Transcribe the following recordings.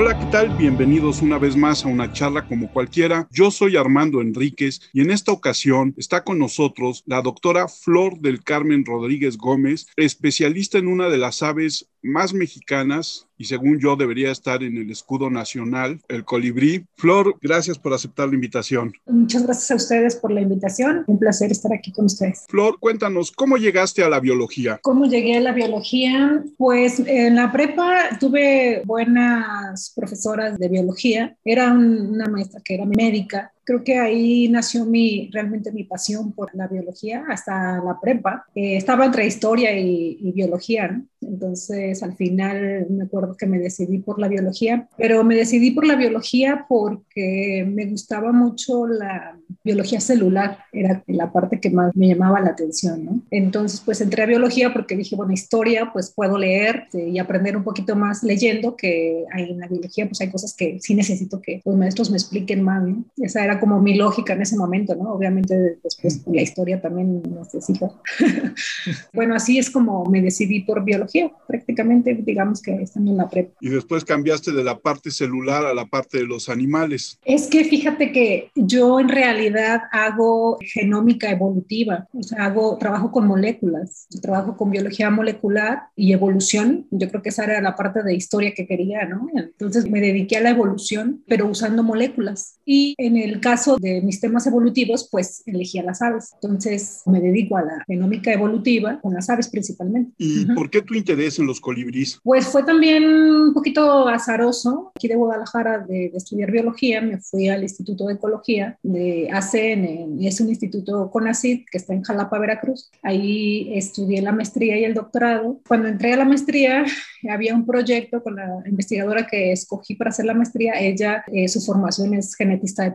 Hola, ¿qué tal? Bienvenidos una vez más a una charla como cualquiera. Yo soy Armando Enríquez y en esta ocasión está con nosotros la doctora Flor del Carmen Rodríguez Gómez, especialista en una de las aves más mexicanas y según yo debería estar en el escudo nacional, el colibrí. Flor, gracias por aceptar la invitación. Muchas gracias a ustedes por la invitación. Un placer estar aquí con ustedes. Flor, cuéntanos, ¿cómo llegaste a la biología? ¿Cómo llegué a la biología? Pues en la prepa tuve buenas profesoras de biología. Era una maestra que era médica creo que ahí nació mi, realmente mi pasión por la biología hasta la prepa. Eh, estaba entre historia y, biología, ¿no? Entonces, al final me acuerdo que me decidí por la biología, pero me decidí por la biología porque me gustaba mucho la biología celular, era la parte que más me llamaba la atención, ¿no? Entonces, pues entré a biología porque dije, bueno, historia, pues puedo leer este, y aprender un poquito más leyendo, que en la biología, pues hay cosas que sí necesito que los maestros me expliquen más, ¿no? Esa era como mi lógica en ese momento, ¿no? Obviamente después la historia también necesita. bueno, así es como me decidí por biología, prácticamente digamos que estando en la prepa. Y después cambiaste de la parte celular a la parte de los animales. Es que fíjate que yo en realidad hago genómica evolutiva, o sea, hago trabajo con moléculas, trabajo con biología molecular y evolución. Yo creo que esa era la parte de historia que quería, ¿no? Entonces me dediqué a la evolución, pero usando moléculas. Y en el caso de mis temas evolutivos, pues elegí a las aves. Entonces me dedico a la genómica evolutiva con las aves principalmente. ¿Y por qué tu interés en los colibríes? Pues fue también un poquito azaroso. Aquí de Guadalajara de, estudiar biología, me fui al Instituto de Ecología de ACN, es un instituto CONACYT que está en Jalapa, Veracruz. Ahí estudié la maestría y el doctorado. Cuando entré a la maestría, había un proyecto con la investigadora que escogí para hacer la maestría. Ella, eh, su formación es genetista de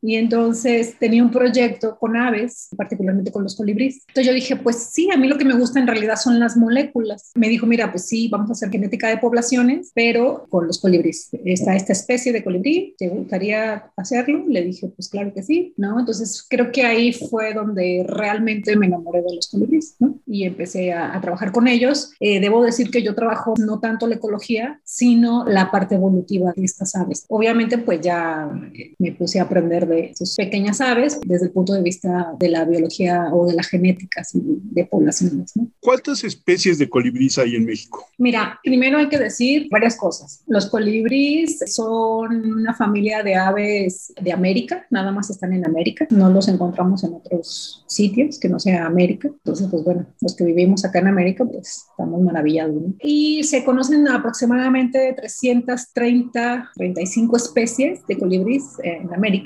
y entonces tenía un proyecto con aves, particularmente con los colibríes. Entonces yo dije, pues sí, a mí lo que me gusta en realidad son las moléculas. Me dijo, mira, pues sí, vamos a hacer genética de poblaciones, pero con los colibríes. Está esta especie de colibrí, ¿te gustaría hacerlo? Le dije, pues claro que sí, ¿no? Entonces creo que ahí fue donde realmente me enamoré de los colibríes, ¿no? Y empecé a, trabajar con ellos. Eh, debo decir que yo trabajo no tanto la ecología, sino la parte evolutiva de estas aves. Obviamente, pues ya me puse a aprender de sus pequeñas aves desde el punto de vista de la biología o de la genética de poblaciones. ¿Cuántas especies de colibríes hay en México? Mira, primero hay que decir varias cosas. Los colibríes son una familia de aves de América, nada más están en América, no los encontramos en otros sitios que no sea América. Entonces, pues bueno, los que vivimos acá en América, pues estamos maravillados. Y se conocen aproximadamente 330, 35 especies de colibríes en América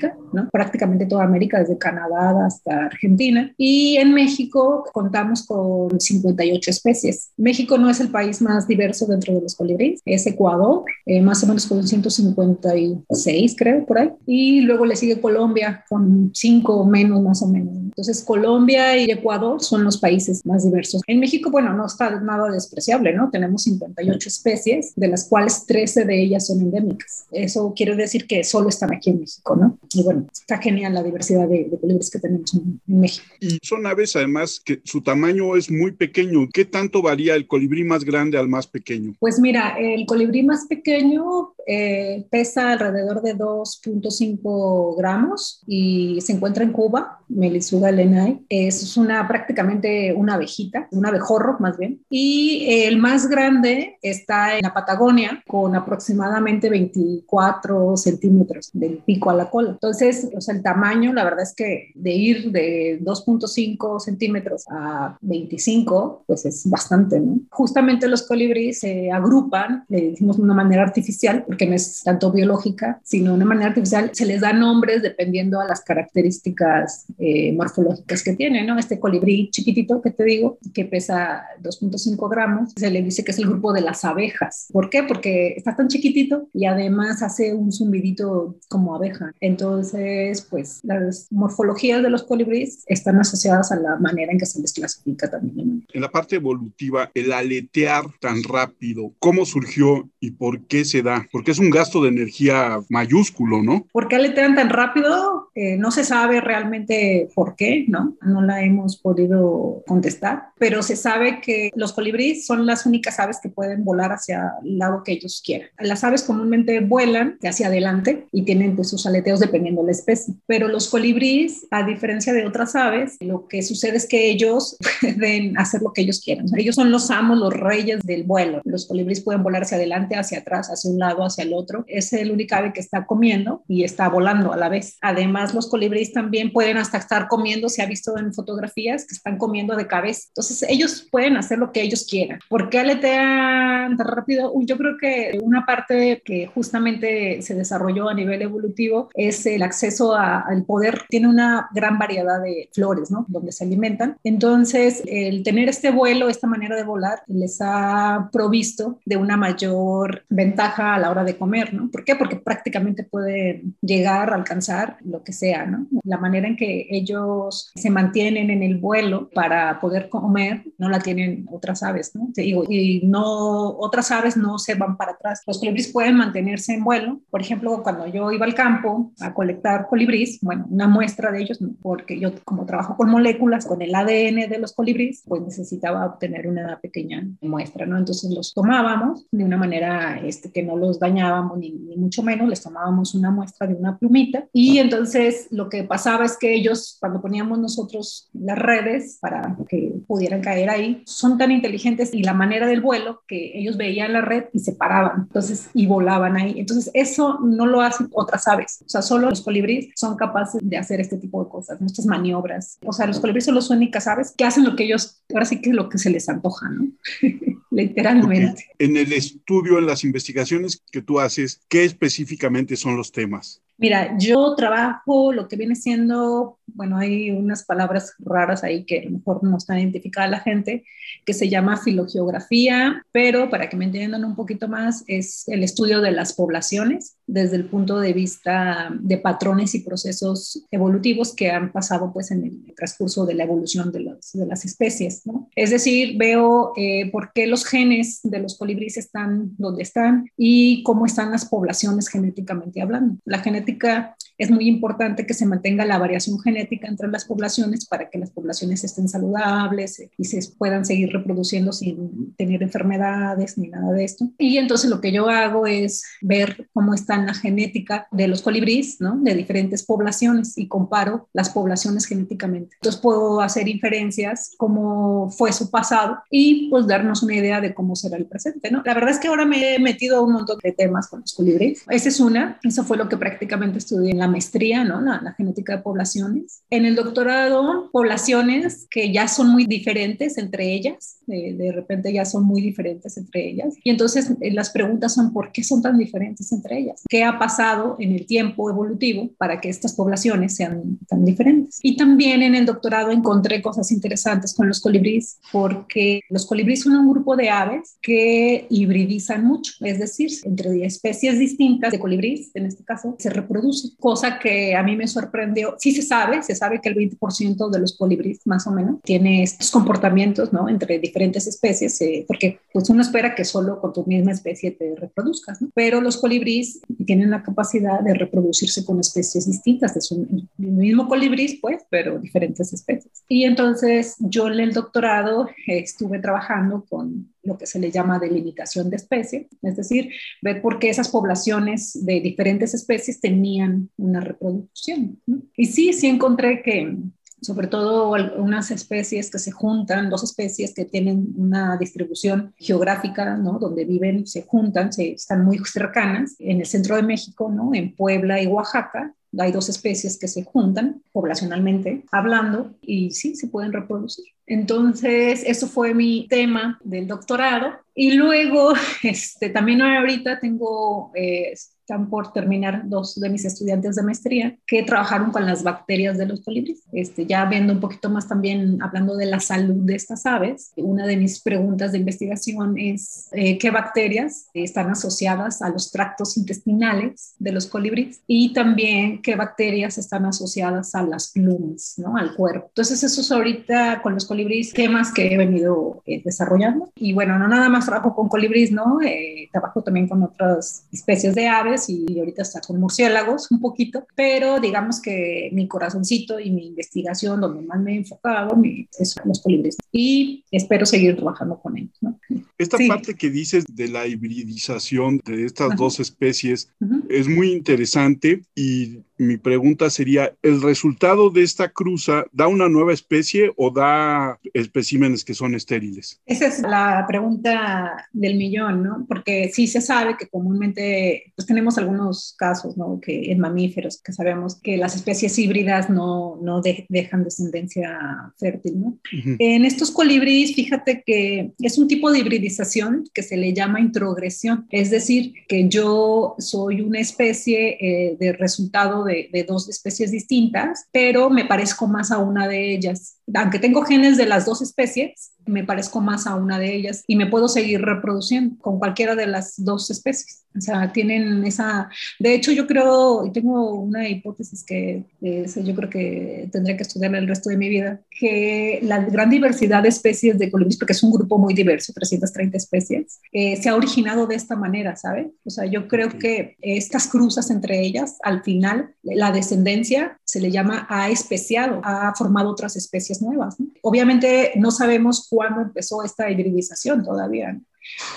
prácticamente toda América, desde Canadá hasta Argentina. Y en México contamos con 58 especies. México no es el país más diverso dentro de los colibríes, es Ecuador, eh, más o menos con 156, creo, por ahí. Y luego le sigue Colombia con 5 o menos, más o menos. Entonces, Colombia y Ecuador son los países más diversos. En México, bueno, no está nada despreciable, ¿no? Tenemos 58 especies, de las cuales 13 de ellas son endémicas. Eso quiere decir que solo están aquí en México, ¿no? Y bueno, está genial la diversidad de, de colibríes que tenemos en, México. Y son aves además que su tamaño es muy pequeño. ¿Qué tanto varía el colibrí más grande al más pequeño? Pues mira, el colibrí más pequeño eh, pesa alrededor de 2.5 gramos y se encuentra en Cuba, Melisuga lenai. Es una prácticamente una abejita, un abejorro más bien. Y el más grande está en la Patagonia con aproximadamente 24 centímetros del pico a la cola. Entonces, o el tamaño, la verdad es que de ir de 2.5 centímetros a 25, pues es bastante, ¿no? Justamente los colibríes se agrupan, le decimos de una manera artificial, porque no es tanto biológica, sino de una manera artificial, se les da nombres dependiendo a las características eh, morfológicas que tiene, ¿no? Este colibrí chiquitito que te digo, que pesa 2.5 gramos, se le dice que es el grupo de las abejas. ¿Por qué? Porque está tan chiquitito y además hace un zumbidito como abeja. Entonces, pues las morfologías de los colibríes están asociadas a la manera en que se les clasifica también. En la parte evolutiva, el aletear tan rápido, ¿cómo surgió y por qué se da? Porque es un gasto de energía mayúsculo, ¿no? ¿Por qué aletean tan rápido? Eh, no se sabe realmente por qué, ¿no? No la hemos podido contestar, pero se sabe que los colibríes son las únicas aves que pueden volar hacia el lado que ellos quieran. Las aves comúnmente vuelan hacia adelante y tienen pues sus aleteos dependiendo de la especie, pero los colibríes, a diferencia de otras aves, lo que sucede es que ellos pueden hacer lo que ellos quieran. ellos son los amos, los reyes del vuelo. Los colibríes pueden volar hacia adelante, hacia atrás, hacia un lado, hacia el otro. Es el único ave que está comiendo y está volando a la vez. Además, los colibríes también pueden hasta estar comiendo, se ha visto en fotografías que están comiendo de cabeza. Entonces, ellos pueden hacer lo que ellos quieran. ¿Por qué aletean tan rápido? Yo creo que una parte que justamente se desarrolló a nivel evolutivo es el acceso al poder. Tiene una gran variedad de flores, ¿no? Donde se alimentan. Entonces, el tener este vuelo, esta manera de volar, les ha provisto de una mayor ventaja a la hora de comer, ¿no? ¿Por qué? Porque prácticamente pueden llegar a alcanzar lo que sea, ¿no? La manera en que ellos se mantienen en el vuelo para poder comer no la tienen otras aves, ¿no? y no, otras aves no se van para atrás. Los colibríes pueden mantenerse en vuelo. Por ejemplo, cuando yo iba al campo a colectar colibríes, bueno, una muestra de ellos, porque yo como trabajo con moléculas, con el ADN de los colibríes, pues necesitaba obtener una pequeña muestra, ¿no? Entonces los tomábamos de una manera este, que no los dañábamos ni, ni mucho menos, les tomábamos una muestra de una plumita y entonces lo que pasaba es que ellos, cuando poníamos nosotros las redes para que pudieran caer ahí, son tan inteligentes y la manera del vuelo que ellos veían la red y se paraban, entonces, y volaban ahí. Entonces, eso no lo hacen otras aves. O sea, solo los colibríes son capaces de hacer este tipo de cosas, estas maniobras. O sea, los colibríes son las únicas aves que hacen lo que ellos, ahora sí que es lo que se les antoja, ¿no? Literalmente. En el estudio, en las investigaciones que tú haces, ¿qué específicamente son los temas? Mira, yo trabajo lo que viene siendo, bueno, hay unas palabras raras ahí que a lo mejor no están identificadas la gente, que se llama filogeografía, pero para que me entiendan un poquito más, es el estudio de las poblaciones desde el punto de vista de patrones y procesos evolutivos que han pasado pues en el transcurso de la evolución de, las especies, ¿no? Es decir, veo eh, por qué los genes de los colibríes están donde están y cómo están las poblaciones genéticamente hablando. La genética такая es muy importante que se mantenga la variación genética entre las poblaciones para que las poblaciones estén saludables y se puedan seguir reproduciendo sin tener enfermedades ni nada de esto. Y entonces lo que yo hago es ver cómo está la genética de los colibríes, ¿no? De diferentes poblaciones y comparo las poblaciones genéticamente. Entonces puedo hacer inferencias cómo fue su pasado y pues darnos una idea de cómo será el presente, ¿no? La verdad es que ahora me he metido a un montón de temas con los colibríes. Esa es una, eso fue lo que prácticamente estudié en la maestría, ¿no? La, genética de poblaciones. En el doctorado, poblaciones que ya son muy diferentes entre ellas, de, de repente ya son muy diferentes entre ellas. Y entonces eh, las preguntas son, ¿por qué son tan diferentes entre ellas? ¿Qué ha pasado en el tiempo evolutivo para que estas poblaciones sean tan diferentes? Y también en el doctorado encontré cosas interesantes con los colibríes, porque los colibríes son un grupo de aves que hibridizan mucho, es decir, entre especies distintas de colibríes, en este caso, se reproducen, cosa que a mí me sorprendió. Sí se sabe, se sabe que el 20% de los colibríes, más o menos, tiene estos comportamientos, ¿no? Entre diferentes especies, eh, porque pues uno espera que solo con tu misma especie te reproduzcas, ¿no? Pero los colibríes tienen la capacidad de reproducirse con especies distintas, es un, el mismo colibrí, pues, pero diferentes especies. Y entonces yo en el doctorado estuve trabajando con lo que se le llama delimitación de especie, es decir, ver por qué esas poblaciones de diferentes especies tenían una reproducción. Y sí, sí encontré que sobre todo unas especies que se juntan, dos especies que tienen una distribución geográfica, ¿no? Donde viven, se juntan, se, están muy cercanas, en el centro de México, ¿no? En Puebla y Oaxaca, hay dos especies que se juntan poblacionalmente hablando y sí, se pueden reproducir. Entonces, eso fue mi tema del doctorado. Y luego, este, también ahorita tengo eh, están por terminar dos de mis estudiantes de maestría que trabajaron con las bacterias de los colibríes. Este, ya viendo un poquito más también, hablando de la salud de estas aves, una de mis preguntas de investigación es eh, qué bacterias están asociadas a los tractos intestinales de los colibríes y también qué bacterias están asociadas a las plumas, ¿no? al cuerpo. Entonces, eso es ahorita con los colibríes temas que he venido eh, desarrollando. Y bueno, no nada más trabajo con colibríes, ¿no? Eh, trabajo también con otras especies de aves y ahorita está con murciélagos un poquito, pero digamos que mi corazoncito y mi investigación, donde más me he enfocado, es los colibríes. Y espero seguir trabajando con ellos. ¿no? Esta parte que dices de la hibridización de estas dos especies es muy interesante y mi pregunta sería, ¿el resultado de esta cruza da una nueva especie o da especímenes que son estériles? Esa es la pregunta del millón, ¿no? Porque sí se sabe que comúnmente pues tenemos algunos casos, ¿no? Que en mamíferos que sabemos que las especies híbridas no, no dejan descendencia fértil, ¿no? En estos colibríes, fíjate que es un tipo de hibridización que se le llama introgresión, es decir, que yo soy una especie eh, de resultado de, dos especies distintas, pero me parezco más a una de ellas. Aunque tengo genes de las dos especies, me parezco más a una de ellas y me puedo seguir reproduciendo con cualquiera de las dos especies. O sea, tienen esa... De hecho, yo creo, y tengo una hipótesis que yo creo que tendré que estudiar el resto de mi vida, que la gran diversidad de especies de colibríes, porque es un grupo muy diverso, 330 especies, eh, se ha originado de esta manera, ¿sabe? O sea, yo creo que estas cruzas entre ellas, al final, la descendencia se le llama ha especiado, ha formado otras especies nuevas. Obviamente no sabemos cuándo empezó esta hibridización todavía.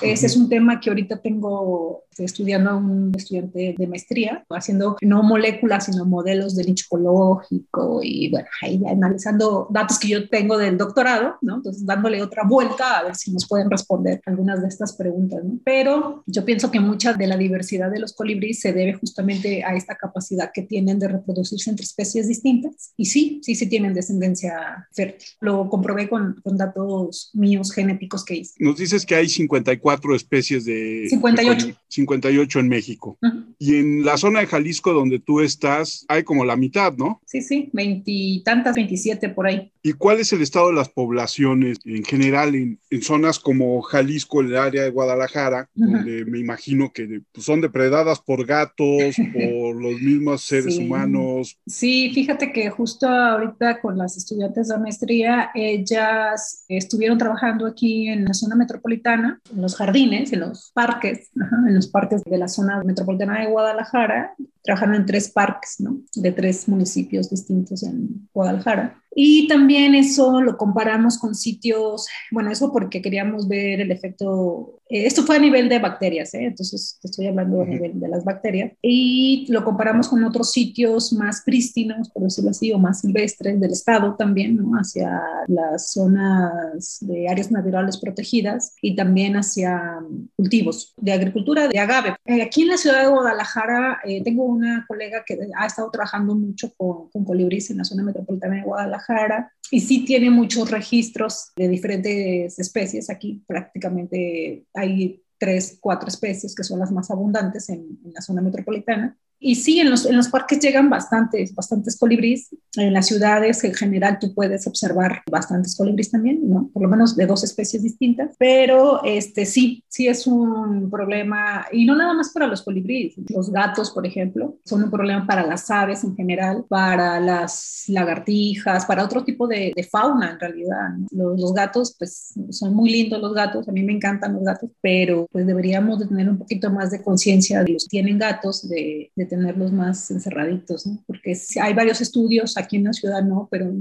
Ese es un tema que ahorita tengo estudiando a un estudiante de maestría, haciendo no moléculas, sino modelos de nicho ecológico y bueno, ahí analizando datos que yo tengo del doctorado, ¿no? Entonces dándole otra vuelta a ver si nos pueden responder algunas de estas preguntas, ¿no? Pero yo pienso que mucha de la diversidad de los colibríes se debe justamente a esta capacidad que tienen de reproducirse entre especies distintas y sí, sí, sí tienen descendencia fértil. Lo comprobé con, con datos míos genéticos que hice. Nos dices que hay 54 especies de... 58. 58 en México. Y en la zona de Jalisco donde tú estás, hay como la mitad, ¿no? Sí, sí, veintitantas, veintisiete por ahí. ¿Y cuál es el estado de las poblaciones en general en, zonas como Jalisco, el área de Guadalajara, donde me imagino que pues, son depredadas por gatos, por los mismos seres humanos? Sí, fíjate que justo ahorita con las estudiantes de maestría, ellas estuvieron trabajando aquí en la zona metropolitana, en los jardines, en los parques, en los parques de la zona metropolitana de Guadalajara, trabajando en tres parques, ¿no? De tres municipios distintos en Guadalajara. Y también eso lo comparamos con sitios, bueno, eso porque queríamos ver el efecto, eh, esto fue a nivel de bacterias, ¿eh? entonces te estoy hablando a nivel de las bacterias, y lo comparamos con otros sitios más prístinos, por decirlo así, o más silvestres del estado también, ¿no? hacia las zonas de áreas naturales protegidas y también hacia cultivos de agricultura de agave. Eh, aquí en la ciudad de Guadalajara tengo una colega que ha estado trabajando mucho con, con colibríes en la zona metropolitana de Guadalajara y sí tiene muchos registros de diferentes especies. Aquí prácticamente hay tres, cuatro especies que son las más abundantes en, en la zona metropolitana. Y sí, en los, en los parques llegan bastantes, bastantes colibríes. En las ciudades en general tú puedes observar bastantes colibríes también, ¿no? Por lo menos de dos especies distintas. Pero este, sí, sí es un problema, y no nada más para los colibríes. Los gatos, por ejemplo, son un problema para las aves en general, para las lagartijas, para otro tipo de, de fauna en realidad. Los, los, gatos, pues son muy lindos los gatos, a mí me encantan los gatos, pero pues deberíamos de tener un poquito más de conciencia de los que tienen gatos, de, de tenerlos más encerraditos, ¿no? Porque hay varios estudios, aquí en la ciudad no, pero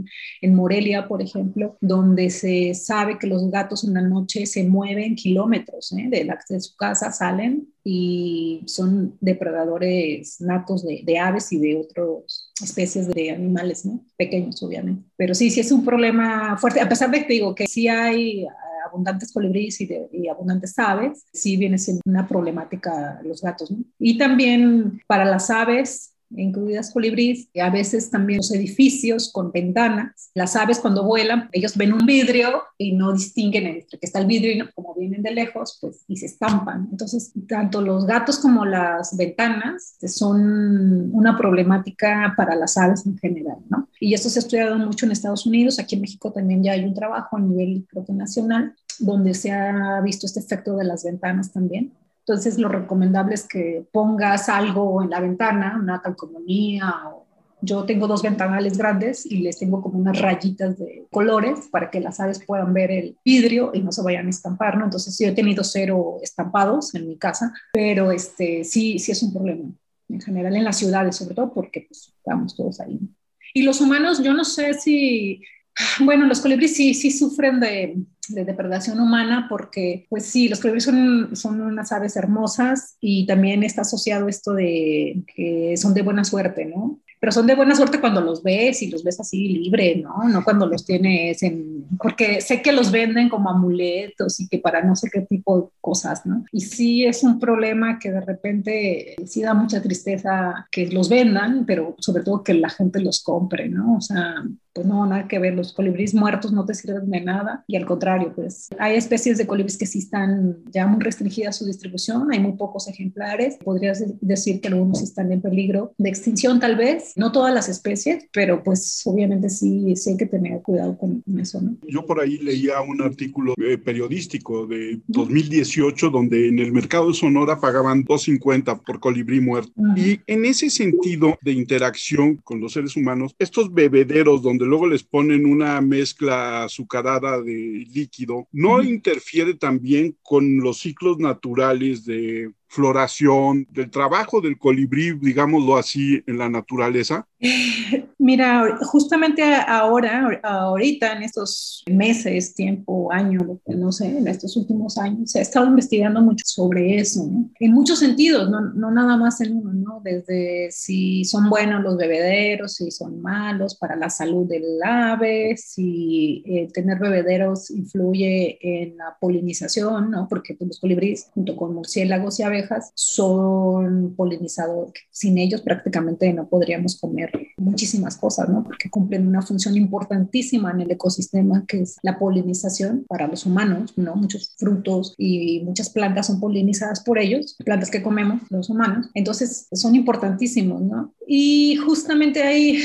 en, Morelia, por ejemplo, donde se sabe que los gatos en la noche se mueven kilómetros ¿eh? de, la, de su casa, salen y son depredadores natos de, de aves y de otras especies de animales, ¿no? Pequeños, obviamente. Pero sí, sí es un problema fuerte, a pesar de que digo que sí hay abundantes colibríes y, abundantes aves, sí viene siendo una problemática los gatos. Y también para las aves, incluidas colibríes, y a veces también los edificios con ventanas. Las aves cuando vuelan, ellos ven un vidrio y no distinguen entre que está el vidrio y como vienen de lejos, pues y se estampan. Entonces, tanto los gatos como las ventanas son una problemática para las aves en general, ¿no? Y esto se ha estudiado mucho en Estados Unidos, aquí en México también ya hay un trabajo a nivel creo nacional donde se ha visto este efecto de las ventanas también. Entonces, lo recomendable es que pongas algo en la ventana, una calcomanía o Yo tengo dos ventanales grandes y les tengo como unas rayitas de colores para que las aves puedan ver el vidrio y no se vayan a estampar, ¿no? Entonces yo he tenido cero estampados en mi casa, pero este, sí, sí es un problema en general en las ciudades, sobre todo porque pues, estamos todos ahí. Y los humanos, yo no sé si, bueno, los colibríes sí, sí sufren de, de depredación humana porque, pues sí, los colibríes son, son unas aves hermosas y también está asociado esto de que son de buena suerte, ¿no? pero son de buena suerte cuando los ves y los ves así libre, ¿no? No cuando los tienes en, porque sé que los venden como amuletos y que para no sé qué tipo de cosas, ¿no? Y sí es un problema que de repente sí da mucha tristeza que los vendan, pero sobre todo que la gente los compre, ¿no? O sea, pues no, nada que ver, los colibríes muertos no te sirven de nada y al contrario, pues hay especies de colibríes que sí están ya muy restringidas su distribución, hay muy pocos ejemplares, podrías decir que algunos están en peligro de extinción tal vez, no todas las especies, pero pues obviamente sí, sí hay que tener cuidado con eso, ¿no? Yo por ahí leía un artículo eh, periodístico de 2018 donde en el mercado de Sonora pagaban 2.50 por colibrí muerto. Y en ese sentido de interacción con los seres humanos, estos bebederos donde luego les ponen una mezcla azucarada de líquido, ¿no interfiere también con los ciclos naturales de floración, del trabajo del colibrí, digámoslo así, en la naturaleza? Mira, justamente ahora, ahorita, en estos meses, tiempo, año, no sé, en estos últimos años, se ha estado investigando mucho sobre eso, ¿no? En muchos sentidos, no, no nada más en uno, ¿no? Desde si son buenos los bebederos, si son malos para la salud del ave, si eh, tener bebederos influye en la polinización, ¿no? Porque pues, los colibríes, junto con murciélagos y aves, son polinizadores. Sin ellos prácticamente no podríamos comer muchísimas cosas, ¿no? Porque cumplen una función importantísima en el ecosistema que es la polinización para los humanos, ¿no? Muchos frutos y muchas plantas son polinizadas por ellos, plantas que comemos los humanos. Entonces son importantísimos, ¿no? Y justamente ahí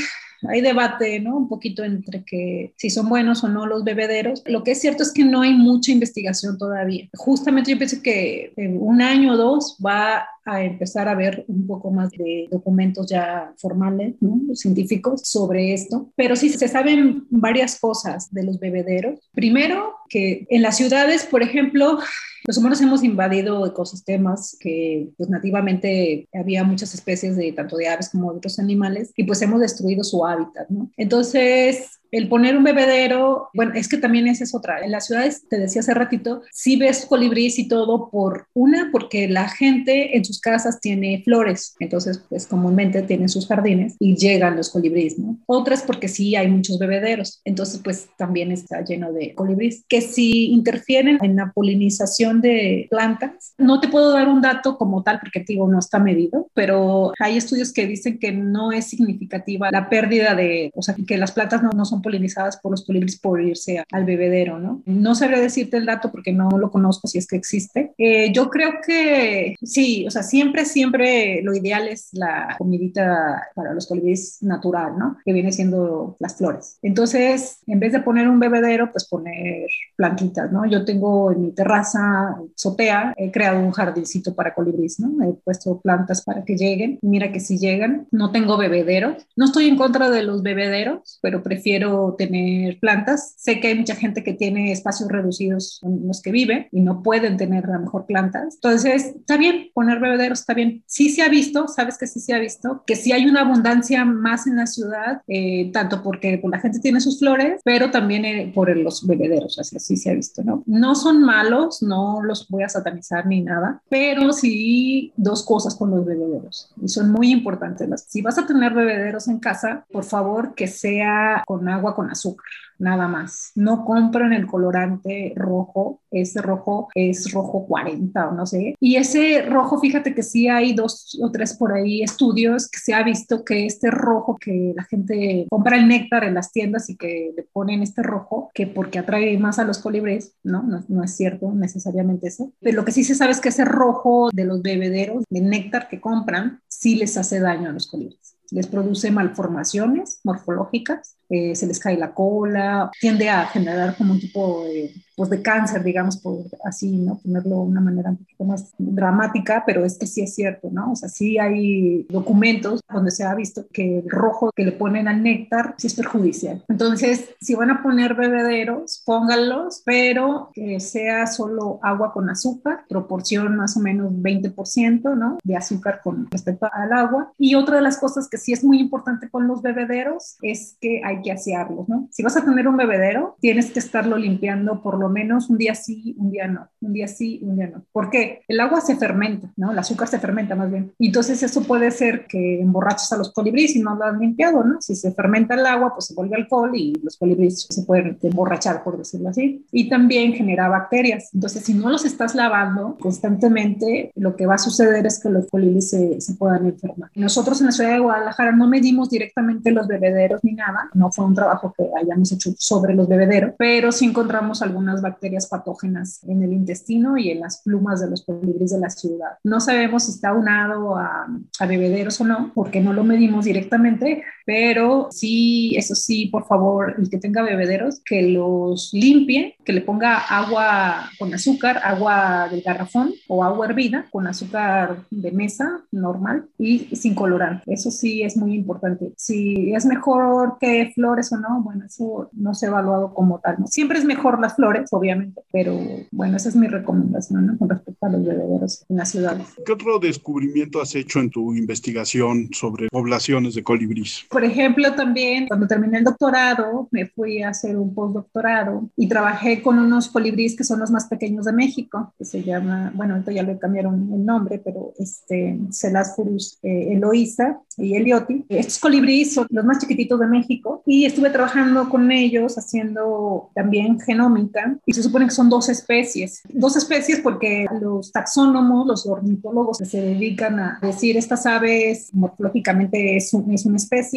hay debate, ¿no? Un poquito entre que si son buenos o no los bebederos. Lo que es cierto es que no hay mucha investigación todavía. Justamente yo pienso que en un año o dos va a empezar a ver un poco más de documentos ya formales, científicos sobre esto, pero sí se saben varias cosas de los bebederos. Primero, que en las ciudades, por ejemplo, los humanos hemos invadido ecosistemas que pues nativamente había muchas especies de tanto de aves como de otros animales y pues hemos destruido su hábitat, ¿no? Entonces, el poner un bebedero, bueno, es que también esa es otra. En las ciudades, te decía hace ratito, sí ves colibríes y todo por una, porque la gente en sus casas tiene flores, entonces pues comúnmente tienen sus jardines y llegan los colibríes, ¿no? Otras porque sí hay muchos bebederos, entonces pues también está lleno de colibríes que si interfieren en la polinización de plantas. No te puedo dar un dato como tal porque digo no está medido, pero hay estudios que dicen que no es significativa la pérdida de, o sea, que las plantas no, no son polinizadas por los colibríes por irse al bebedero, ¿no? No sabría decirte el dato porque no lo conozco si es que existe. Eh, yo creo que sí, o sea, siempre, siempre lo ideal es la comidita para los colibríes natural, ¿no? Que viene siendo las flores. Entonces, en vez de poner un bebedero, pues poner plantitas, ¿no? Yo tengo en mi terraza, sotea, he creado un jardincito para colibríes, ¿no? He puesto plantas para que lleguen. Mira que si llegan, no tengo bebedero. No estoy en contra de los bebederos, pero prefiero tener plantas. Sé que hay mucha gente que tiene espacios reducidos en los que vive y no pueden tener a lo mejor plantas. Entonces, está bien poner bebederos, está bien. Sí se ha visto, sabes que sí se ha visto, que sí hay una abundancia más en la ciudad, eh, tanto porque pues, la gente tiene sus flores, pero también eh, por los bebederos, así, así se ha visto, ¿no? No son malos, no los voy a satanizar ni nada, pero sí dos cosas con los bebederos y son muy importantes. Si vas a tener bebederos en casa, por favor que sea con agua con azúcar, nada más. No compren el colorante rojo, ese rojo es rojo 40 o no sé. Y ese rojo, fíjate que sí hay dos o tres por ahí estudios que se ha visto que este rojo que la gente compra el néctar en las tiendas y que le ponen este rojo, que porque atrae más a los colibríes, ¿no? No, no es cierto necesariamente eso. Pero lo que sí se sabe es que ese rojo de los bebederos de néctar que compran sí les hace daño a los colibríes les produce malformaciones morfológicas eh, se les cae la cola, tiende a generar como un tipo de pues de cáncer, digamos, por así, ¿no? Ponerlo de una manera un poquito más dramática, pero es que sí es cierto, ¿no? O sea, sí hay documentos donde se ha visto que el rojo que le ponen al néctar sí es perjudicial. Entonces, si van a poner bebederos, pónganlos, pero que sea solo agua con azúcar, proporción más o menos 20%, ¿no? De azúcar con respecto al agua. Y otra de las cosas que sí es muy importante con los bebederos es que hay que asearlos, ¿no? Si vas a tener un bebedero, tienes que estarlo limpiando por lo menos un día sí, un día no, un día sí, un día no. ¿Por qué? El agua se fermenta, ¿no? El azúcar se fermenta más bien. Y entonces eso puede ser que emborraches a los colibríes si no lo has limpiado, ¿no? Si se fermenta el agua, pues se vuelve alcohol y los colibríes se pueden emborrachar, por decirlo así. Y también genera bacterias. Entonces, si no los estás lavando constantemente, lo que va a suceder es que los colibríes se, se puedan enfermar. Nosotros en la ciudad de Guadalajara no medimos directamente los bebederos ni nada, no fue un trabajo que hayamos hecho sobre los bebederos, pero sí encontramos algunas bacterias patógenas en el intestino y en las plumas de los colibríes de la ciudad. No sabemos si está unado a, a bebederos o no, porque no lo medimos directamente, pero sí, eso sí, por favor, el que tenga bebederos, que los limpie, que le ponga agua con azúcar, agua del garrafón o agua hervida con azúcar de mesa normal y sin colorante. Eso sí es muy importante. Si es mejor que flores o no, bueno, eso no se ha evaluado como tal. ¿no? Siempre es mejor las flores, obviamente, pero bueno, esa es mi recomendación con respecto a los bebederos en las ciudades. ¿Qué otro descubrimiento has hecho en tu investigación sobre poblaciones de colibríes? Por ejemplo, también cuando terminé el doctorado, me fui a hacer un postdoctorado y trabajé con unos colibríes que son los más pequeños de México, que se llama, bueno, ahorita ya le cambiaron el nombre, pero este, Celasfurus eh, Eloisa y Elioti. Estos colibríes son los más chiquititos de México y estuve trabajando con ellos haciendo también genómica y se supone que son dos especies. Dos especies porque los taxónomos, los ornitólogos que se dedican a decir estas aves morfológicamente es, es una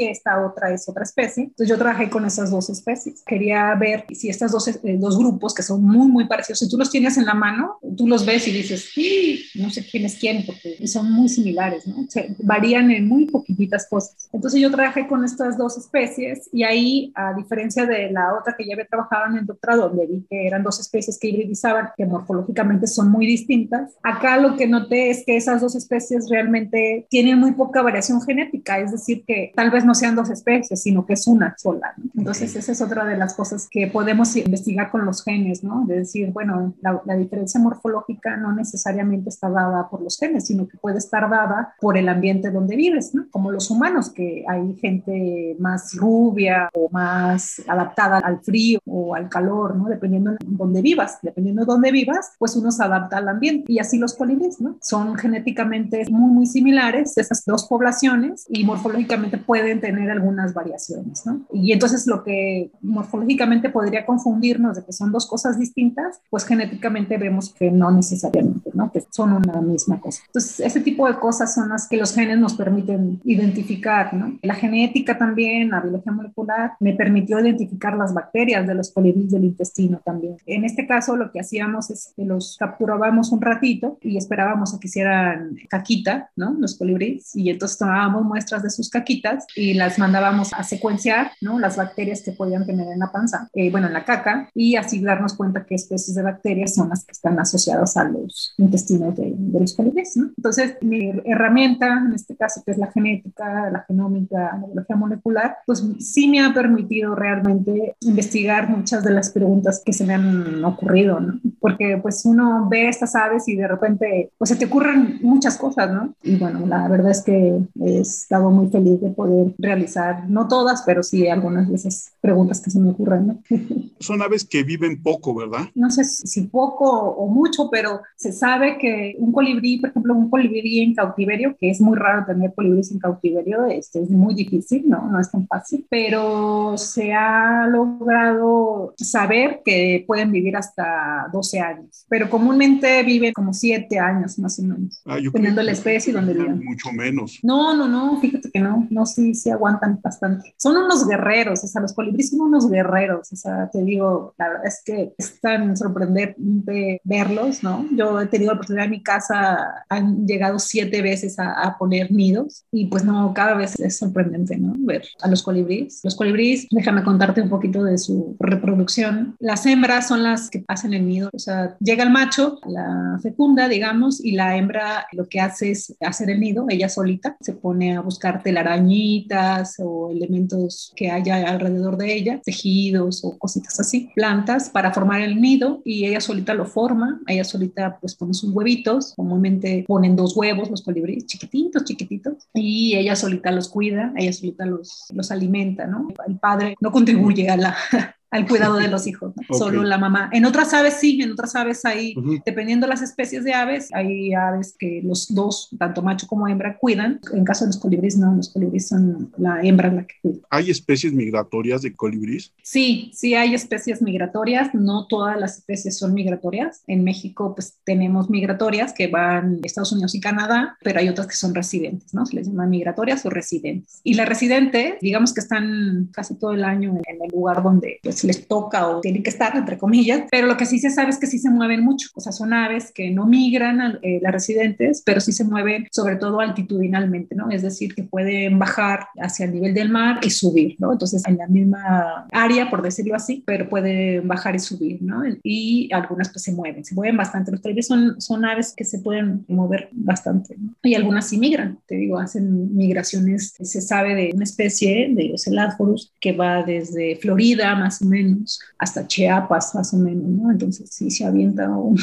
esta otra es otra especie. Entonces yo trabajé con esas dos especies. Quería ver si estas dos, eh, dos grupos que son muy, muy parecidos, si tú los tienes en la mano, tú los ves y dices, sí, no sé quién es quién, porque son muy similares, ¿no? Se varían en muy poquititas cosas. Entonces yo trabajé con estas dos especies y ahí, a diferencia de la otra que ya había trabajado en el doctorado, donde vi que eran dos especies que hibridizaban, que morfológicamente son muy distintas, acá lo que noté es que esas dos especies realmente tienen muy poca variación genética, es decir, que tal vez no sean dos especies, sino que es una sola. Entonces, esa es otra de las cosas que podemos investigar con los genes, ¿no? De decir, bueno, la, la, diferencia morfológica no necesariamente está dada por los genes, sino que puede estar dada por el ambiente donde vives, ¿no? Como los humanos, que hay gente más rubia o más adaptada al frío o al calor, ¿no? Dependiendo de dónde vivas. Dependiendo de dónde vivas, pues uno se adapta al ambiente. Y así los colibríes, ¿no? Son genéticamente muy, muy similares esas dos poblaciones y morfológicamente pueden tener algunas variaciones, ¿no? Y entonces lo que morfológicamente podría confundirnos de que son dos cosas distintas, pues genéticamente vemos que no necesariamente, ¿no? Que son una misma cosa. Entonces, ese tipo de cosas son las que los genes nos permiten identificar, ¿no? La genética también, la biología molecular, me permitió identificar las bacterias de los colibríes del intestino también. En este caso, lo que hacíamos es que los capturábamos un ratito y esperábamos a que hicieran caquita, ¿no? Los colibríes, y entonces tomábamos muestras de sus caquitas y las mandábamos a secuenciar ¿no? las bacterias que podían tener en la panza, eh, bueno, en la caca, y así darnos cuenta qué especies de bacterias son las que están asociadas a los intestinos de, de los colibríes. ¿no? Entonces, mi herramienta, en este caso, que es la genética, la genómica, la biología molecular, pues sí me ha permitido realmente investigar muchas de las preguntas que se me han ocurrido, ¿no? Porque pues uno ve estas aves y de repente, pues se te ocurren muchas cosas, ¿no? Y bueno, la verdad es que he estado muy feliz de poder realizar no todas, pero sí algunas de esas preguntas que se me ocurren. ¿no? Son aves que viven poco, ¿verdad? No sé si poco o mucho, pero se sabe que un colibrí, por ejemplo, un colibrí en cautiverio, que es muy raro tener colibríes en cautiverio, este, es muy difícil, ¿no? No es tan fácil, pero se ha logrado saber que pueden vivir hasta dos 12 años, pero comúnmente viven como 7 años más o menos, Ah, yo dependiendo creo la especie y donde viven. Mucho menos. No, no, no, fíjate que no, no, sí, sí aguantan bastante. Son unos guerreros, o sea, los colibríes son unos guerreros, o sea, te digo, la verdad es que es tan sorprendente verlos, ¿no? Yo he tenido la oportunidad en mi casa, han llegado siete veces a, a poner nidos y pues no, cada vez es sorprendente, ¿no? Ver a los colibríes. Los colibríes, déjame contarte un poquito de su reproducción. Las hembras son las que hacen el nido, o sea, llega el macho, la fecunda, digamos, y la hembra lo que hace es hacer el nido, ella solita, se pone a buscar o elementos que haya alrededor de ella, tejidos o cositas así, plantas para formar el nido y ella solita lo forma, ella solita pues pone sus huevitos, comúnmente ponen dos huevos los colibríes, chiquititos, chiquititos, y ella solita los cuida, ella solita los, los alimenta, ¿no? El padre no contribuye a la, al cuidado de los hijos, ¿no? Ok. solo la mamá. En otras aves sí, en otras aves hay, Ujú. dependiendo de las especies de aves, hay aves que los dos, tanto macho como hembra, cuidan. En caso de los colibríes, no, los colibríes son la hembra la que cuida. ¿Hay especies migratorias de colibríes? Sí, sí hay especies migratorias, no todas las especies son migratorias. En México pues tenemos migratorias que van a Estados Unidos y Canadá, pero hay otras que son residentes, ¿no? Se les llama migratorias o residentes. Y las residentes, digamos que están casi todo el año en el lugar donde pues les toca o tienen que estar, entre comillas, pero lo que sí se sabe es que sí se mueven mucho, o sea, son aves que no migran a eh, las residentes, pero sí se mueven sobre todo altitudinalmente, ¿no? Es decir, que pueden bajar hacia el nivel del mar y subir, ¿no? Entonces, en la misma área, por decirlo así, pero pueden bajar y subir, ¿no? Y algunas pues se mueven, se mueven bastante. Los colibríes son, son aves que se pueden mover bastante, ¿no? Y algunas sí migran, te digo, hacen migraciones. Se sabe de una especie de Ocelophorus que va desde Florida, más o menos, hasta Chiapas, más o menos, ¿no? Entonces sí se avienta un,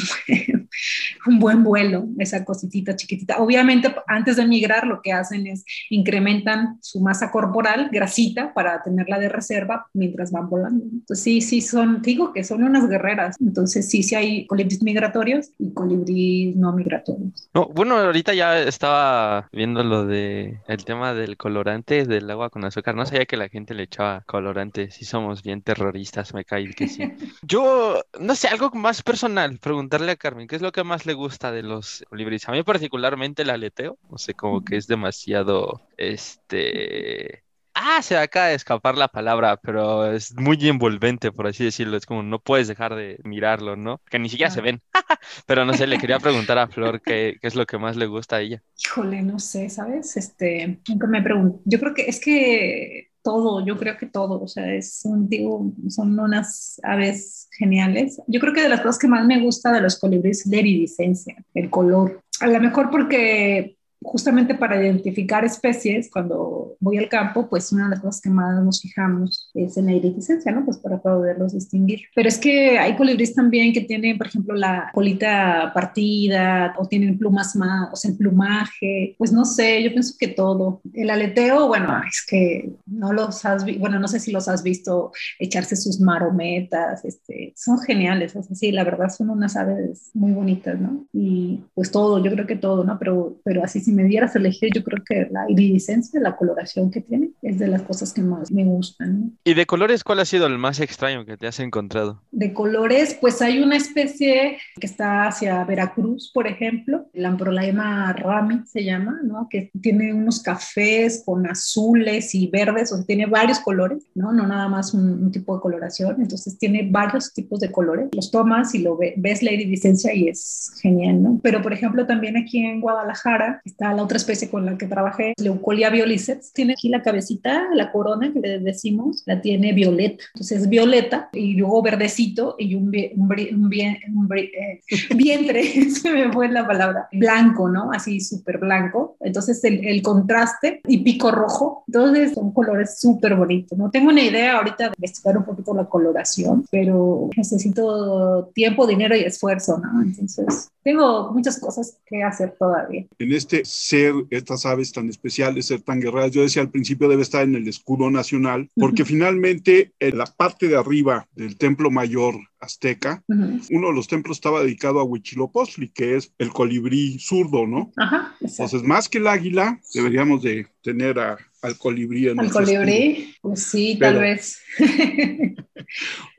buen vuelo, esa cositita chiquitita. Obviamente, antes de migrar, lo que hacen es incrementan su masa corporal, grasita, para tenerla de reserva mientras van volando. Entonces, sí, sí, son, digo que son unas guerreras. Entonces, sí, sí hay colibríes migratorios y colibríes no migratorios. No, bueno, ahorita ya estaba viendo lo de el tema del colorante del agua con azúcar. No sabía que la gente le echaba colorante. Sí somos bien terroristas, me cae que sí. Yo, no sé, algo más personal, preguntarle a Carmen, ¿qué es lo que más le gusta de los colibríes? A mí particularmente el aleteo, no sé, como que es demasiado, este... Ah, se acaba de escapar la palabra, pero es muy envolvente, por así decirlo. Es como no puedes dejar de mirarlo, ¿no? Que ni siquiera se ven. Pero no sé, le quería preguntar a Flor qué, qué es lo que más le gusta a ella. Híjole, no sé, ¿sabes? Este, nunca me pregunto. Yo creo que es que todo, yo creo que todo, o sea, es un, digo, son unas aves geniales. Yo creo que de las cosas que más me gusta de los colibríes es la iridiscencia, el color. A lo mejor porque justamente para identificar especies, cuando voy al campo, pues una de las cosas que más nos fijamos es en la iridiscencia, ¿no? Pues para poderlos distinguir. Pero es que hay colibríes también que tienen, por ejemplo, la colita partida o tienen plumas más, o sea, el plumaje, pues no sé, yo pienso que todo. El aleteo, bueno, es que no los has bueno, no sé si los has visto echarse sus marometas, este, son geniales, es así, la verdad son unas aves muy bonitas, ¿no? Y pues todo, yo creo que todo, ¿no? Pero, pero así si me dieras a elegir, yo creo que la iridiscencia, la coloración que tiene, es de las cosas que más me gustan. ¿no? ¿Y de colores cuál ha sido el más extraño que te has encontrado? De colores, pues hay una especie que está hacia Veracruz, por ejemplo, el Amprolaema rami se llama, ¿no? Que tiene unos cafés con azules y verdes, o sea, tiene varios colores, ¿no? No nada más un, un tipo de coloración, entonces tiene varios tipos de colores. Los tomas y lo ve, ves la iridiscencia y es genial, ¿no? Pero, por ejemplo, también aquí en Guadalajara está la otra especie con la que trabajé, Leucolia violiceps, tiene aquí la cabecita, la corona que le decimos, la tiene violeta, entonces es violeta y luego verdecito y un, un, un vie- un eh, vientre, se me fue la palabra, blanco, ¿no? Así súper blanco, entonces el, el contraste y pico rojo, entonces son colores súper bonitos, no tengo una idea ahorita de investigar un poquito la coloración, pero necesito tiempo, dinero y esfuerzo, ¿no? Entonces tengo muchas cosas que hacer todavía. En este ser, estas aves tan especiales, ser tan guerreras, yo decía al principio debe estar en el escudo nacional, porque Ujú. finalmente en la parte de arriba del templo mayor azteca, Ujú. uno de los templos estaba dedicado a Huitzilopochtli, que es el colibrí zurdo, ¿no? Ajá. Entonces, más que el águila, deberíamos de tener a- al colibrí en Al colibrí, pues sí, Pero- tal vez.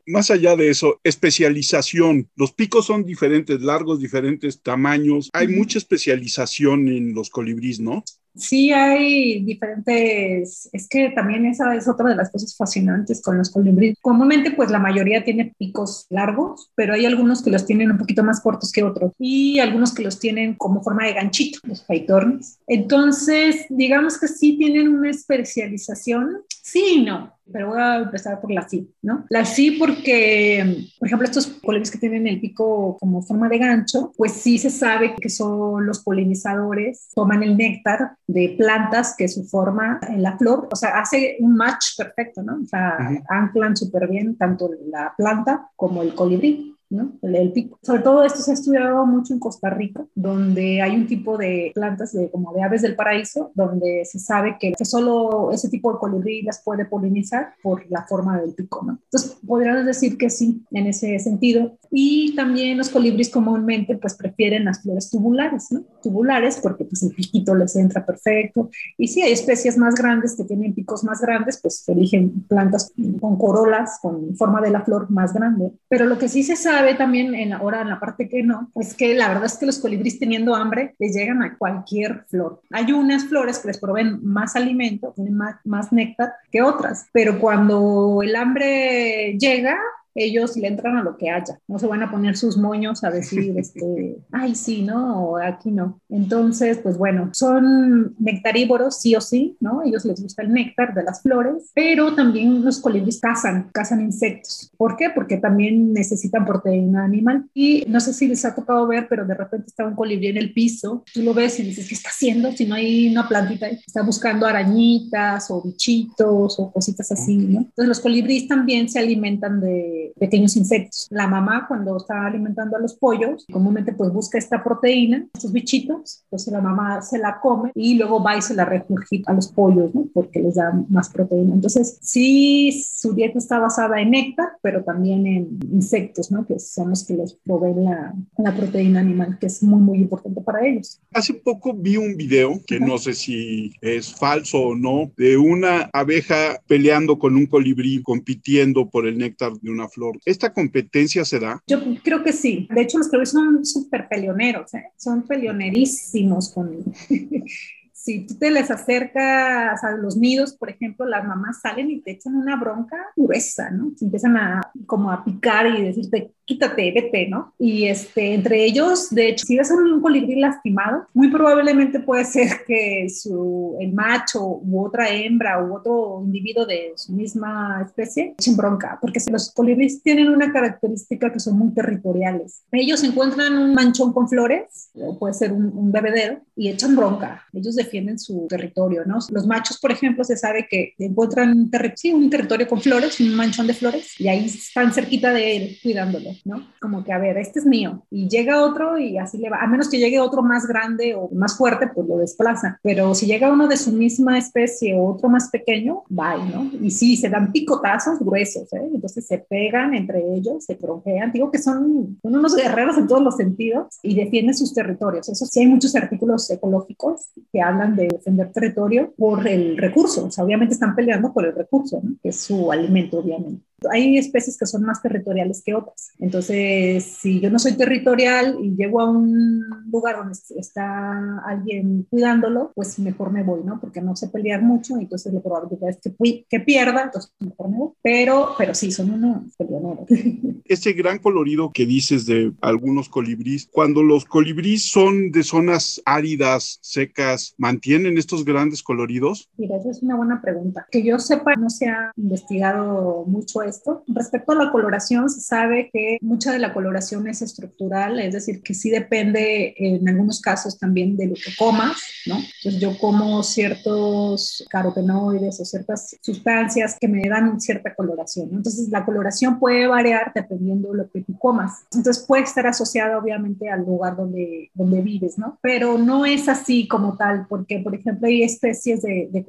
Más allá de eso, especialización. Los picos son diferentes, largos, diferentes tamaños. Hay mucha especialización en los colibríes, ¿no? Sí, hay diferentes, es que también esa es otra de las cosas fascinantes con los colibríes. Comúnmente, pues la mayoría tiene picos largos, pero hay algunos que los tienen un poquito más cortos que otros y algunos que los tienen como forma de ganchito, los faitornes. Entonces, digamos que sí tienen una especialización, sí y no pero voy a empezar por la sí, ¿no? La sí porque, por ejemplo, estos colibríes que tienen el pico como forma de gancho, pues sí se sabe que son los polinizadores, toman el néctar de plantas que su forma en la flor, o sea, hace un match perfecto, ¿no? O sea, anclan súper bien tanto la planta como el colibrí. El, pico. Sobre todo esto se ha estudiado mucho en Costa Rica, donde hay un tipo de plantas de, como de aves del paraíso, donde se sabe que, solo ese tipo de colibrí las puede polinizar por la forma del pico, ¿no? Entonces, podríamos decir que sí, en ese sentido. Y también los colibríes comúnmente pues prefieren las flores tubulares. Tubulares porque pues el piquito les entra perfecto. Y si hay especies más grandes que tienen picos más grandes, pues eligen plantas con corolas, con forma de la flor más grande. Pero lo que sí se sabe ve también en, ahora en la parte que no, es que la verdad es que los colibríes teniendo hambre les llegan a cualquier flor. Hay unas flores que les proveen más alimento, más, más néctar que otras, pero cuando el hambre llega, ellos le entran a lo que haya, no se van a poner sus moños a decir, este, ay, sí, ¿no? O aquí no. Entonces, pues bueno, son nectarívoros, sí o sí, ¿no? Ellos les gusta el néctar de las flores, pero también los colibríes cazan, cazan insectos. ¿Por qué? Porque también necesitan proteína animal. Y no sé si les ha tocado ver, pero de repente está un colibrí en el piso, tú lo ves y dices, ¿qué está haciendo? Si no hay una plantita está buscando arañitas o bichitos o cositas así, ¿no? Entonces los colibríes también se alimentan de pequeños insectos. La mamá cuando está alimentando a los pollos, comúnmente pues busca esta proteína, estos bichitos, pues la mamá se la come y luego va y se la regurgita a los pollos, ¿no? Porque les da más proteína. Entonces, sí, su dieta está basada en néctar, pero también en insectos, ¿no? Que son los que les proveen la, la proteína animal, que es muy, muy importante para ellos. Hace poco vi un video, que no sé si es falso o no, de una abeja peleando con un colibrí, compitiendo por el néctar de una flor. ¿Esta competencia se da? Yo creo que sí. De hecho, los colibríes son súper peleoneros, ¿eh? son peleonerísimos con si tú te les acercas a los nidos, por ejemplo, las mamás salen y te echan una bronca gruesa, ¿no? Se empiezan a como a picar y decirte, quítate, vete, ¿no? Y este, entre ellos, de hecho, si ves un colibrí lastimado, muy probablemente puede ser que su, el macho u otra hembra u otro individuo de su misma especie echen bronca, porque los colibríes tienen una característica que son muy territoriales. Ellos encuentran un manchón con flores, o puede ser un, un bebedero, y echan bronca. Ellos defienden en su territorio, ¿no? Los machos, por ejemplo, se sabe que encuentran un, un territorio con flores, un manchón de flores, y ahí están cerquita de él, cuidándolo, ¿no? Como que, a ver, este es mío. Y llega otro y así le va, a menos que llegue otro más grande o más fuerte, pues lo desplaza. Pero si llega uno de su misma especie o otro más pequeño, bye, ¿no? Y sí, se dan picotazos gruesos, ¿eh? Entonces se pegan entre ellos, se tronjean. Digo que son, son unos guerreros en todos los sentidos y defienden sus territorios. Eso sí, hay muchos artículos ecológicos que hablan de defender territorio por el recurso. O sea, obviamente están peleando por el recurso, que es su alimento, obviamente. Hay especies que son más territoriales que otras. Entonces, si yo no soy territorial y llego a un lugar donde está alguien cuidándolo, pues mejor me voy, ¿no? Porque no sé pelear mucho y entonces la probabilidad es que, que pierda, entonces mejor me voy. Pero, pero sí, son unos peleoneros. Ese gran colorido que dices de algunos colibríes, cuando los colibríes son de zonas áridas, secas, ¿mantienen estos grandes coloridos? Mira, esa es una buena pregunta. Que yo sepa, no se ha investigado mucho esto. Respecto a la coloración, se sabe que mucha de la coloración es estructural, es decir, que sí depende en algunos casos también de lo que comas, ¿no? Entonces yo como ciertos carotenoides o ciertas sustancias que me dan cierta coloración, ¿no? Entonces la coloración puede variar dependiendo de lo que tú comas. Entonces puede estar asociada obviamente al lugar donde, donde vives, ¿no? Pero no es así como tal, porque por ejemplo hay especies de, de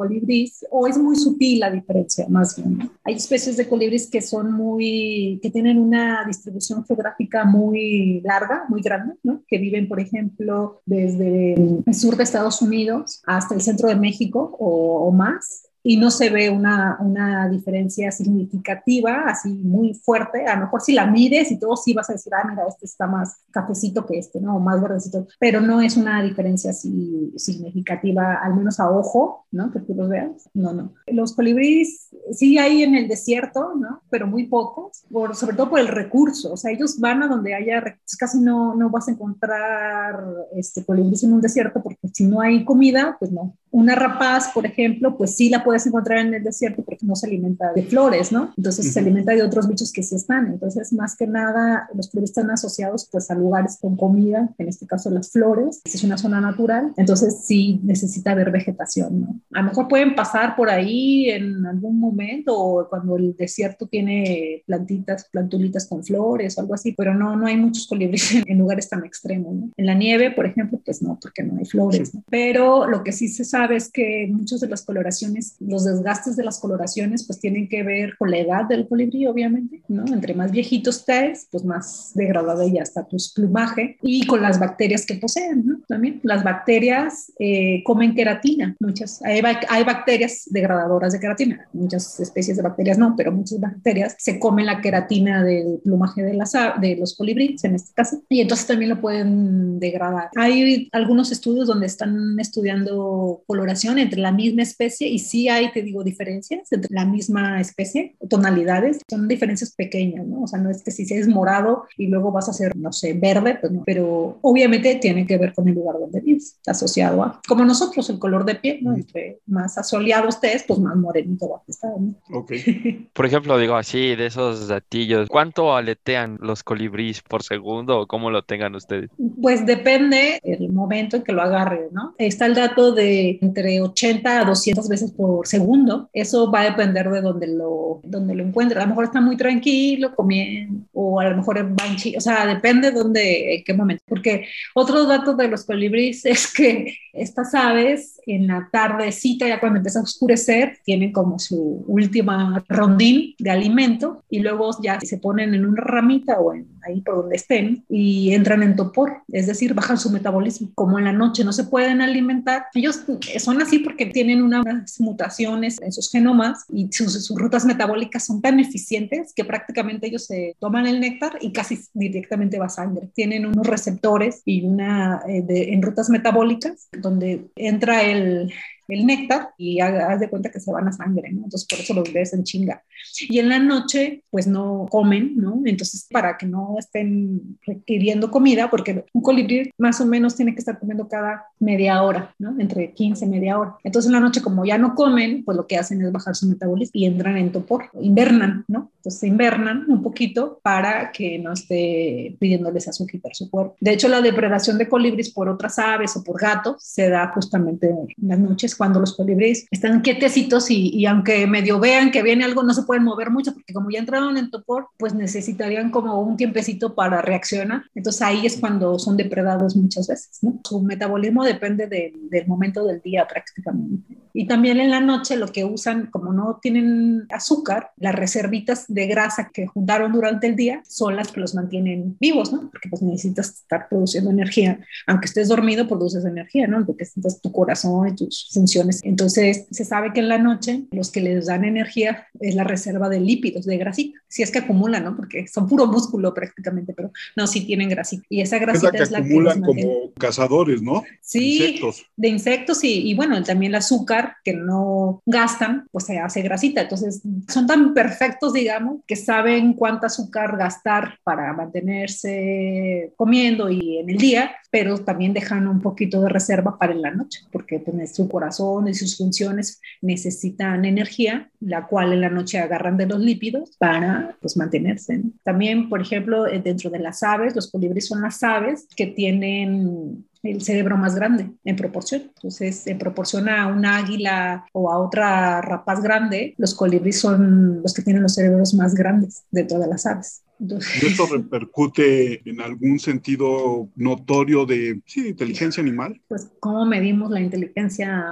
o es muy sutil la diferencia más bien. Hay especies de que son muy, que tienen una distribución geográfica muy larga, muy grande, ¿no? Que viven, por ejemplo, desde el sur de Estados Unidos hasta el centro de México o más y no se ve una, una diferencia significativa, así muy fuerte. A lo mejor si la mides y todo, sí vas a decir, ah, mira, este está más cafecito que este, ¿no? O más verdecito, pero no es una diferencia así significativa, al menos a ojo, ¿no? Que tú los veas. No, no. Los colibríes sí hay en el desierto, ¿no? Pero muy pocos, por, sobre todo por el recurso. O sea, ellos van a donde haya, casi no, no vas a encontrar este, colibríes en un desierto porque si no hay comida, pues no. Una rapaz, por ejemplo, pues sí la puedes encontrar en el desierto porque no se alimenta de flores, ¿no? Entonces se alimenta de otros bichos que sí están. Entonces, más que nada, los colibríes están asociados pues a lugares con comida, en este caso las flores. Es una zona natural, entonces sí necesita haber vegetación, ¿no? A lo mejor pueden pasar por ahí en algún momento o cuando el desierto tiene plantitas, plantulitas con flores o algo así, pero no, no hay muchos colibríes en, lugares tan extremos, ¿no? En la nieve, por ejemplo, pues no, porque no hay flores, ¿no? Pero lo que sí se sabe es que muchas de las coloraciones, los desgastes de las coloraciones, pues tienen que ver con la edad del colibrí, obviamente, ¿no? Entre más viejitos estés, pues más degradada ya está tu plumaje y con las bacterias que poseen, ¿no? También las bacterias eh, comen queratina, muchas. Hay, hay bacterias degradadoras de queratina, muchas especies de bacterias no, pero muchas bacterias se comen la queratina del plumaje de, las, de los colibríes, en este caso, y entonces también lo pueden degradar. Hay algunos estudios donde están estudiando coloración entre la misma especie y sí hay, te digo, diferencias entre la misma especie, tonalidades, son diferencias pequeñas, ¿no? O sea, no es que si es morado y luego vas a hacer, no sé, verde, pues no, pero obviamente tiene que ver con el lugar donde vives, asociado a, como nosotros, el color de piel, ¿no? Entre más asoleado estés, pues más morenito va a estar, ¿no? Ok. Por ejemplo, digo así, de esos datillos, ¿cuánto aletean los colibríes por segundo o cómo lo tengan ustedes? Pues depende el momento en que lo agarre, ¿no? Está el dato de entre 80 a 200 veces por segundo. Eso va a depender de donde lo, donde lo encuentre. A lo mejor está muy tranquilo comiendo o a lo mejor va en O sea, depende de dónde, en qué momento. Porque otro dato de los colibríes es que estas aves en la tardecita, ya cuando empieza a oscurecer, tienen como su última rondín de alimento y luego ya se ponen en una ramita o en, ahí por donde estén y entran en topor, es decir, bajan su metabolismo. Como en la noche no se pueden alimentar, ellos son así porque tienen unas mutaciones en sus genomas y sus, rutas metabólicas son tan eficientes que prácticamente ellos se toman el néctar y casi directamente va sangre. Tienen unos receptores y una eh, en rutas metabólicas donde entra el, el néctar y haz de cuenta que se van a sangre, ¿no? Entonces por eso los ves en chinga. Y en la noche pues no comen, ¿no? Entonces para que no estén requiriendo comida, porque un colibrí más o menos tiene que estar comiendo cada media hora, ¿no? Entre 15 y media hora. Entonces en la noche como ya no comen, pues lo que hacen es bajar su metabolismo y entran en topor, invernan, ¿no? Entonces invernan un poquito para que no esté pidiéndoles azúcar su cuerpo. De hecho la depredación de colibríes por otras aves o por gatos se da justamente en las noches cuando los colibríes están quietecitos y, y, aunque medio vean que viene algo, no se pueden mover mucho porque como ya entraron en topor, pues necesitarían como un tiempecito para reaccionar. Entonces ahí es cuando son depredados muchas veces. Su metabolismo depende de, del momento del día prácticamente. Y también en la noche lo que usan, como no tienen azúcar, las reservitas de grasa que juntaron durante el día son las que los mantienen vivos, ¿no? Porque pues necesitas estar produciendo energía. Aunque estés dormido, produces energía, ¿no? Porque sientas tu corazón y tus funciones. Entonces, se sabe que en la noche los que les dan energía es la reserva de lípidos, de grasita. Si es que acumulan, ¿no? Porque son puro músculo prácticamente, pero no, sí tienen grasita. Y esa grasita es la que, acumulan como cazadores, ¿no? Sí, insectos. de insectos y, y bueno, también el azúcar que no gastan, pues se hace grasita. Entonces, son tan perfectos, digamos, que saben cuánta azúcar gastar para mantenerse comiendo y en el día, pero también dejan un poquito de reserva para en la noche, porque pues, su corazón y sus funciones necesitan energía, la cual en la noche agarran de los lípidos para pues, mantenerse. También, por ejemplo, dentro de las aves, los colibríes son las aves que tienen el cerebro más grande en proporción. Entonces, en proporción a una águila o a otra rapaz grande, los colibríes son los que tienen los cerebros más grandes de todas las aves. ¿Y esto repercute en algún sentido notorio de inteligencia animal? Pues, ¿cómo medimos la inteligencia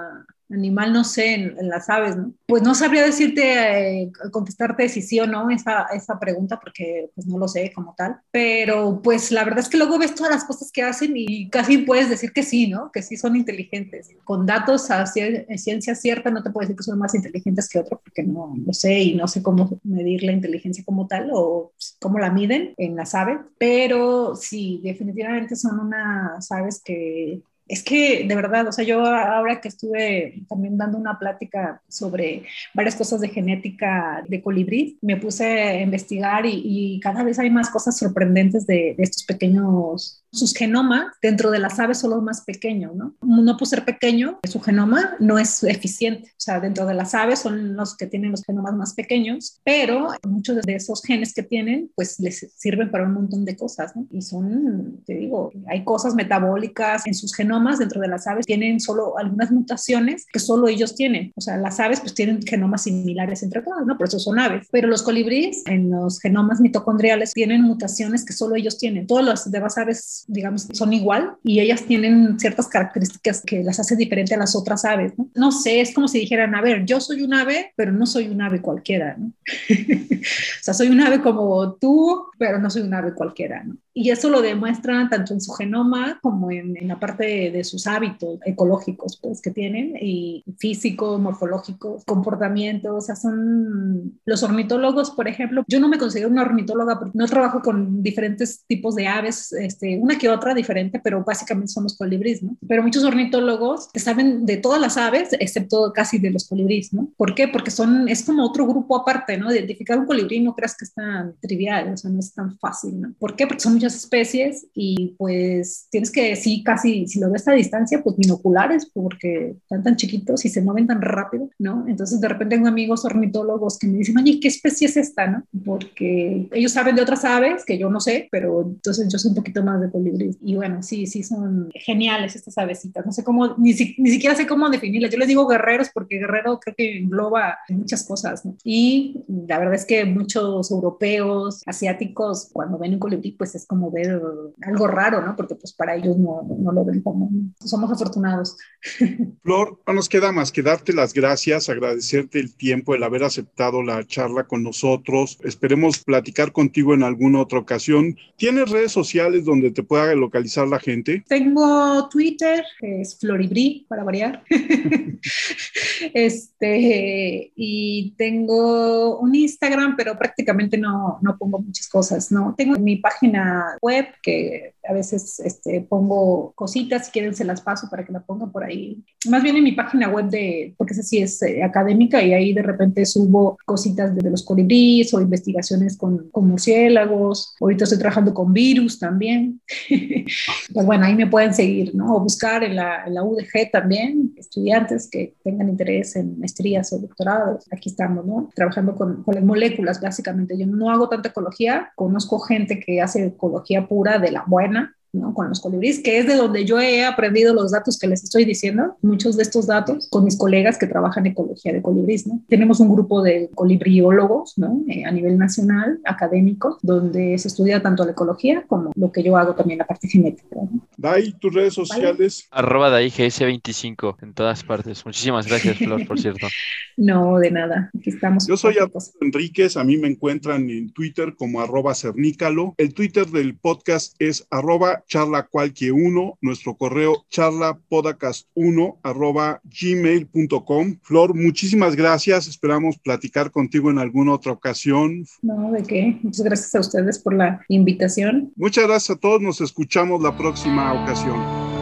animal, no sé, en, las aves, ¿no? Pues no sabría decirte, eh, contestarte si sí o no esa, esa pregunta, porque pues no lo sé como tal, pero pues la verdad es que luego ves todas las cosas que hacen y casi puedes decir que sí, ¿no? Que sí son inteligentes. Con datos a ciencia cierta no te puedo decir que son más inteligentes que otros, porque no lo sé y no sé cómo medir la inteligencia como tal o cómo la miden en las aves, pero sí, definitivamente son unas aves que es que de verdad, o sea, yo ahora que estuve también dando una plática sobre varias cosas de genética de colibrí, me puse a investigar y, cada vez hay más cosas sorprendentes de, estos pequeños sus genomas dentro de las aves son los más pequeños, ¿no? No por ser pequeño, su genoma no es eficiente. O sea, dentro de las aves son los que tienen los genomas más pequeños, pero muchos de esos genes que tienen, pues les sirven para un montón de cosas, ¿no? Y son, te digo, hay cosas metabólicas en sus genomas dentro de las aves, tienen solo algunas mutaciones que solo ellos tienen. O sea, las aves pues tienen genomas similares entre todas, ¿no? Por eso son aves. Pero los colibríes en los genomas mitocondriales tienen mutaciones que solo ellos tienen. Todas las demás aves digamos, son igual y ellas tienen ciertas características que las hace diferente a las otras aves, ¿no? No sé, es como si dijeran, a ver, yo soy un ave, pero no soy un ave cualquiera, ¿no? o sea, soy un ave como tú, pero no soy un ave cualquiera, ¿no? Y eso lo demuestran tanto en su genoma como en, la parte de, sus hábitos ecológicos pues, que tienen, y físicos, morfológicos, comportamientos. O sea, son los ornitólogos, por ejemplo. Yo no me considero una ornitóloga porque no trabajo con diferentes tipos de aves, este, una que otra diferente, pero básicamente somos colibríes, ¿no? Pero muchos ornitólogos saben de todas las aves, excepto casi de los colibríes, ¿no? ¿Por qué? Porque son, es como otro grupo aparte, ¿no? Identificar un colibrí no creas que es tan trivial, o sea, no es tan fácil, ¿no? ¿Por qué? Porque son especies y pues tienes que, sí, casi, si lo ves a distancia, pues binoculares, porque están tan chiquitos y se mueven tan rápido, ¿no? Entonces de repente tengo amigos ornitólogos que me dicen, oye, ¿qué especie es esta, no? Porque ellos saben de otras aves que yo no sé, pero entonces yo sé un poquito más de colibrí. Y bueno, sí, sí, son geniales estas avecitas. No sé cómo, ni, ni siquiera sé cómo definirlas. Yo les digo guerreros porque guerrero creo que engloba muchas cosas, ¿no? Y la verdad es que muchos europeos, asiáticos, cuando ven un colibrí, pues es como ver algo raro, ¿no? Porque pues para ellos no, no lo ven como... Somos afortunados. Flor, no nos queda más que darte las gracias, agradecerte el tiempo, el haber aceptado la charla con nosotros. Esperemos platicar contigo en alguna otra ocasión. ¿Tienes redes sociales donde te pueda localizar la gente? Tengo Twitter, que es Floribri, para variar. este, y tengo un Instagram, pero prácticamente no, no pongo muchas cosas, ¿no? Tengo mi página web que a veces este, pongo cositas, si quieren se las paso para que la pongan por ahí. Más bien en mi página web de, porque esa sí es eh, académica y ahí de repente subo cositas de, los colibríes o investigaciones con, con, murciélagos. Ahorita estoy trabajando con virus también. pues bueno, ahí me pueden seguir, ¿no? O buscar en la, en la UDG también, estudiantes que tengan interés en maestrías o doctorados. Aquí estamos, ¿no? Trabajando con, con las moléculas, básicamente. Yo no hago tanta ecología, conozco gente que hace ecología pura de la buena con los colibríes, que es de donde yo he aprendido los datos que les estoy diciendo, muchos de estos datos con mis colegas que trabajan en ecología de colibríes. ¿no? Tenemos un grupo de colibriólogos ¿no? Eh, a nivel nacional, académico, donde se estudia tanto la ecología como lo que yo hago también, la parte genética. ¿no? Dai, tus redes sociales. Arroba DaiGS25 en todas partes. Muchísimas gracias, Flor, por cierto. no, de nada. Aquí estamos. Yo soy Arturo Enríquez. A mí me encuentran en Twitter como arroba cernícalo. El Twitter del podcast es arroba charla cualquier uno, nuestro correo charlapodcast1 arroba gmail.com. Flor, muchísimas gracias. Esperamos platicar contigo en alguna otra ocasión. No, de qué. Muchas gracias a ustedes por la invitación. Muchas gracias a todos. Nos escuchamos la próxima ocasión.